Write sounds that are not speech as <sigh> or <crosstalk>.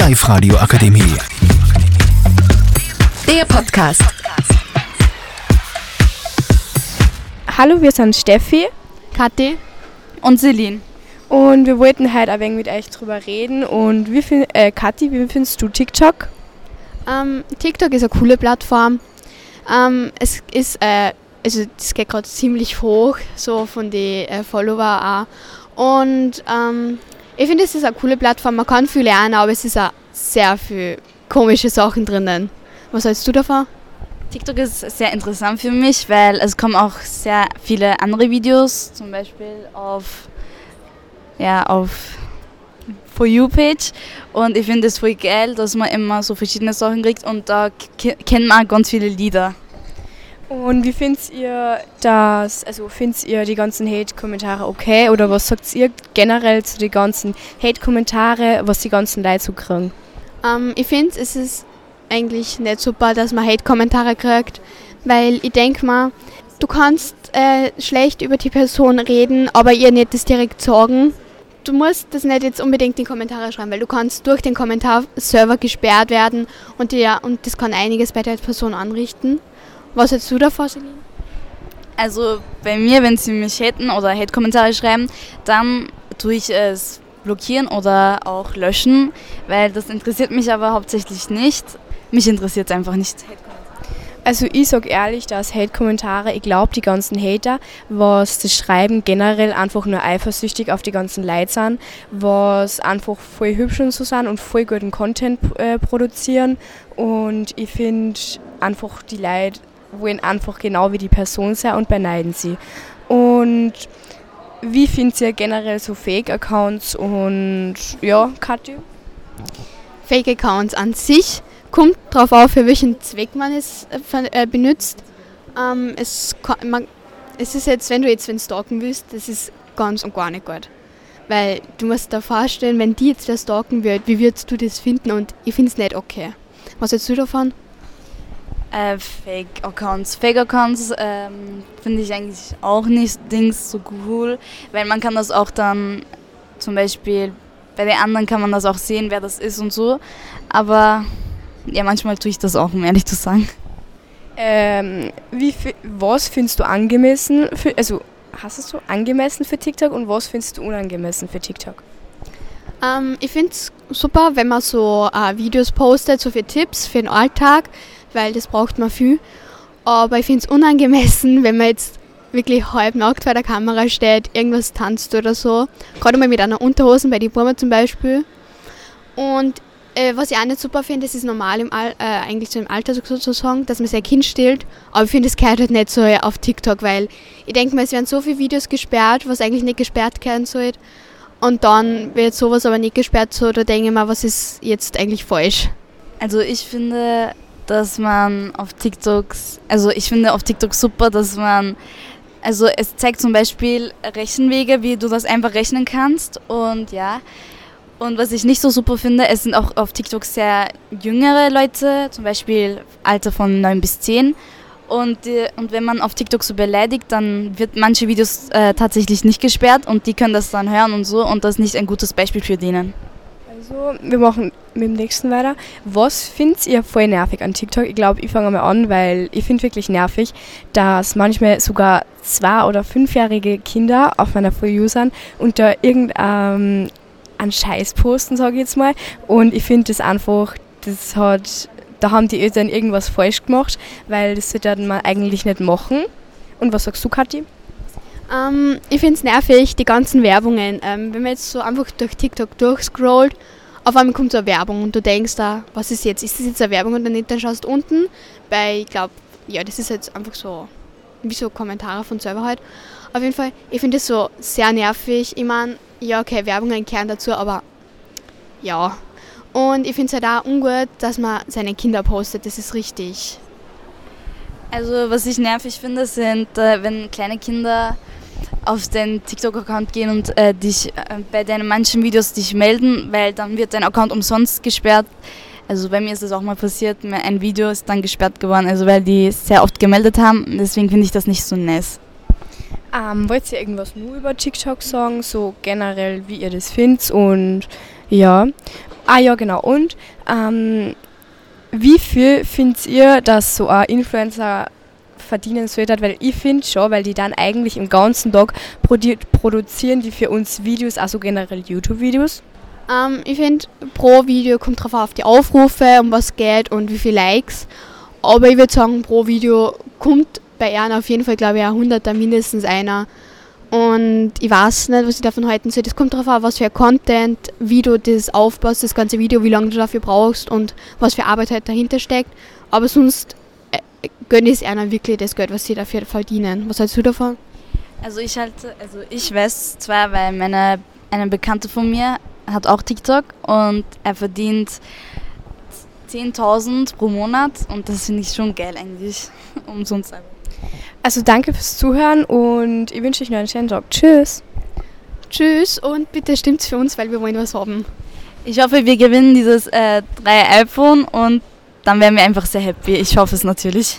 Live Radio Akademie. Der Podcast. Hallo, wir sind Steffi Kathi und Celine. und wir wollten heute ein wenig mit euch drüber reden. Und wie find, äh, Kathi, wie findest du TikTok? Ähm, TikTok ist eine coole Plattform. Ähm, es ist, äh, also das geht gerade ziemlich hoch, so von den äh, Follower auch. Und ähm, ich finde, es ist eine coole Plattform. Man kann viel lernen, aber es ist auch sehr viel komische Sachen drinnen. Was hältst du davon? TikTok ist sehr interessant für mich, weil es kommen auch sehr viele andere Videos, zum Beispiel auf, ja, auf For You Page. Und ich finde es voll geil, dass man immer so verschiedene Sachen kriegt und da ke- kennt man auch ganz viele Lieder. Und wie findet ihr das, also findet ihr die ganzen Hate-Kommentare okay? Oder was sagt ihr generell zu den ganzen Hate-Kommentare, was die ganzen Leute so kriegen? Ähm, ich finde, es ist eigentlich nicht super, dass man Hate-Kommentare kriegt, weil ich denke mal, du kannst äh, schlecht über die Person reden, aber ihr nicht das direkt sagen. Du musst das nicht jetzt unbedingt in die Kommentare schreiben, weil du kannst durch den Kommentarserver gesperrt werden und, ja, und das kann einiges bei der Person anrichten. Was hältst du davon, Celine? Also bei mir, wenn sie mich haten oder Hate-Kommentare schreiben, dann tue ich es blockieren oder auch löschen, weil das interessiert mich aber hauptsächlich nicht. Mich interessiert es einfach nicht. Also ich sag ehrlich, dass Hate-Kommentare, ich glaube die ganzen Hater, was das Schreiben generell einfach nur eifersüchtig auf die ganzen Leute sind, was einfach voll hübsch und so sind und voll guten Content äh, produzieren und ich finde einfach die Leute wollen einfach genau wie die Person sein und beneiden sie. Und wie findet ihr generell so Fake-Accounts und ja, Katja? Fake-Accounts an sich kommt darauf auf, für welchen Zweck man es äh, äh, benutzt. Ähm, es, man, es ist jetzt, wenn du jetzt wen stalken willst, das ist ganz und gar nicht gut. Weil du musst dir vorstellen, wenn die jetzt wer stalken wird, wie würdest du das finden? Und ich finde es nicht okay. Was hältst du davon? Äh, Fake-Accounts. Fake-Accounts ähm, finde ich eigentlich auch nicht Dings so cool, weil man kann das auch dann zum Beispiel bei den anderen kann man das auch sehen, wer das ist und so. Aber ja, manchmal tue ich das auch, um ehrlich zu sagen. Ähm, wie, was findest du angemessen für, also hast du so angemessen für TikTok und was findest du unangemessen für TikTok? Ähm, ich finde es super, wenn man so äh, Videos postet, so für Tipps für den Alltag, weil das braucht man viel. Aber ich finde es unangemessen, wenn man jetzt wirklich halbnackt vor der Kamera steht, irgendwas tanzt oder so. Gerade mal mit einer Unterhosen bei die Burma zum Beispiel. Und äh, was ich auch nicht super finde, das ist normal im Al äh, eigentlich so im Alter sozusagen, dass man sein Kind stillt. Aber ich finde, das gehört halt nicht so auf TikTok, weil ich denke mal, es werden so viele Videos gesperrt, was eigentlich nicht gesperrt werden sollte. Und dann wird sowas aber nicht gesperrt, so da denke ich mir, was ist jetzt eigentlich falsch? Also ich finde, dass man auf TikToks, also ich finde auf TikTok super, dass man, also es zeigt zum Beispiel Rechenwege, wie du das einfach rechnen kannst und ja. Und was ich nicht so super finde, es sind auch auf TikTok sehr jüngere Leute, zum Beispiel Alter von 9 bis 10. Und, und wenn man auf TikTok so beleidigt, dann wird manche Videos äh, tatsächlich nicht gesperrt und die können das dann hören und so und das ist nicht ein gutes Beispiel für denen. Also, wir machen mit dem nächsten weiter. Was findet ihr voll nervig an TikTok? Ich glaube, ich fange mal an, weil ich finde wirklich nervig, dass manchmal sogar zwei- oder fünfjährige Kinder auf meiner For You sind und da irgendeinen einen Scheiß posten, sage ich jetzt mal. Und ich finde das einfach, das hat, da haben die Eltern irgendwas falsch gemacht, weil das sollte man eigentlich nicht machen. Und was sagst du, Kathi? Ähm, ich finde es nervig, die ganzen Werbungen. Ähm, wenn man jetzt so einfach durch TikTok durchscrollt, auf einmal kommt so eine Werbung und du denkst da, was ist jetzt? Ist das jetzt eine Werbung oder nicht? Dann schaust du unten bei, ich glaube, ja, das ist jetzt einfach so, wie so Kommentare von selber halt. Auf jeden Fall, ich finde das so sehr nervig. Ich meine, ja, okay, Werbungen kehren dazu, aber ja. Und ich finde es halt auch ungut, dass man seine Kinder postet. Das ist richtig. Also was ich nervig finde, sind, äh, wenn kleine Kinder auf den TikTok-Account gehen und äh, dich äh, bei deinen manchen Videos dich melden, weil dann wird dein Account umsonst gesperrt. Also bei mir ist das auch mal passiert, ein Video ist dann gesperrt geworden, also weil die sehr oft gemeldet haben. Deswegen finde ich das nicht so nice. Ähm, wollt ihr irgendwas nur über TikTok sagen, so generell, wie ihr das findet und ja. Ah ja, genau. Und ähm, wie viel findet ihr, dass so ein Influencer verdienen sollte? Weil ich finde schon, weil die dann eigentlich im ganzen Tag produ produzieren die für uns Videos, also generell YouTube-Videos. Ähm, ich finde, pro Video kommt drauf auf die Aufrufe, um was geht und wie viele Likes. Aber ich würde sagen, pro Video kommt bei ihnen auf jeden Fall, glaube ich, ein Hunderter mindestens einer. Und ich weiß nicht, was ich davon halten soll. Das kommt darauf an, was für Content, wie du das aufbaust, das ganze Video, wie lange du dafür brauchst und was für Arbeit halt dahinter steckt. Aber sonst gönne ich es einer wirklich das Geld, was sie dafür verdienen. Was hältst du davon? Also ich halte, also ich weiß zwar, weil meine eine Bekannte von mir hat auch TikTok und er verdient 10.000 pro Monat und das finde ich schon geil eigentlich, <laughs> umsonst. Also danke fürs Zuhören und ich wünsche euch noch einen schönen Tag. Tschüss. Tschüss und bitte stimmt's für uns, weil wir wollen was haben. Ich hoffe, wir gewinnen dieses äh, 3 iPhone und dann wären wir einfach sehr happy. Ich hoffe es natürlich.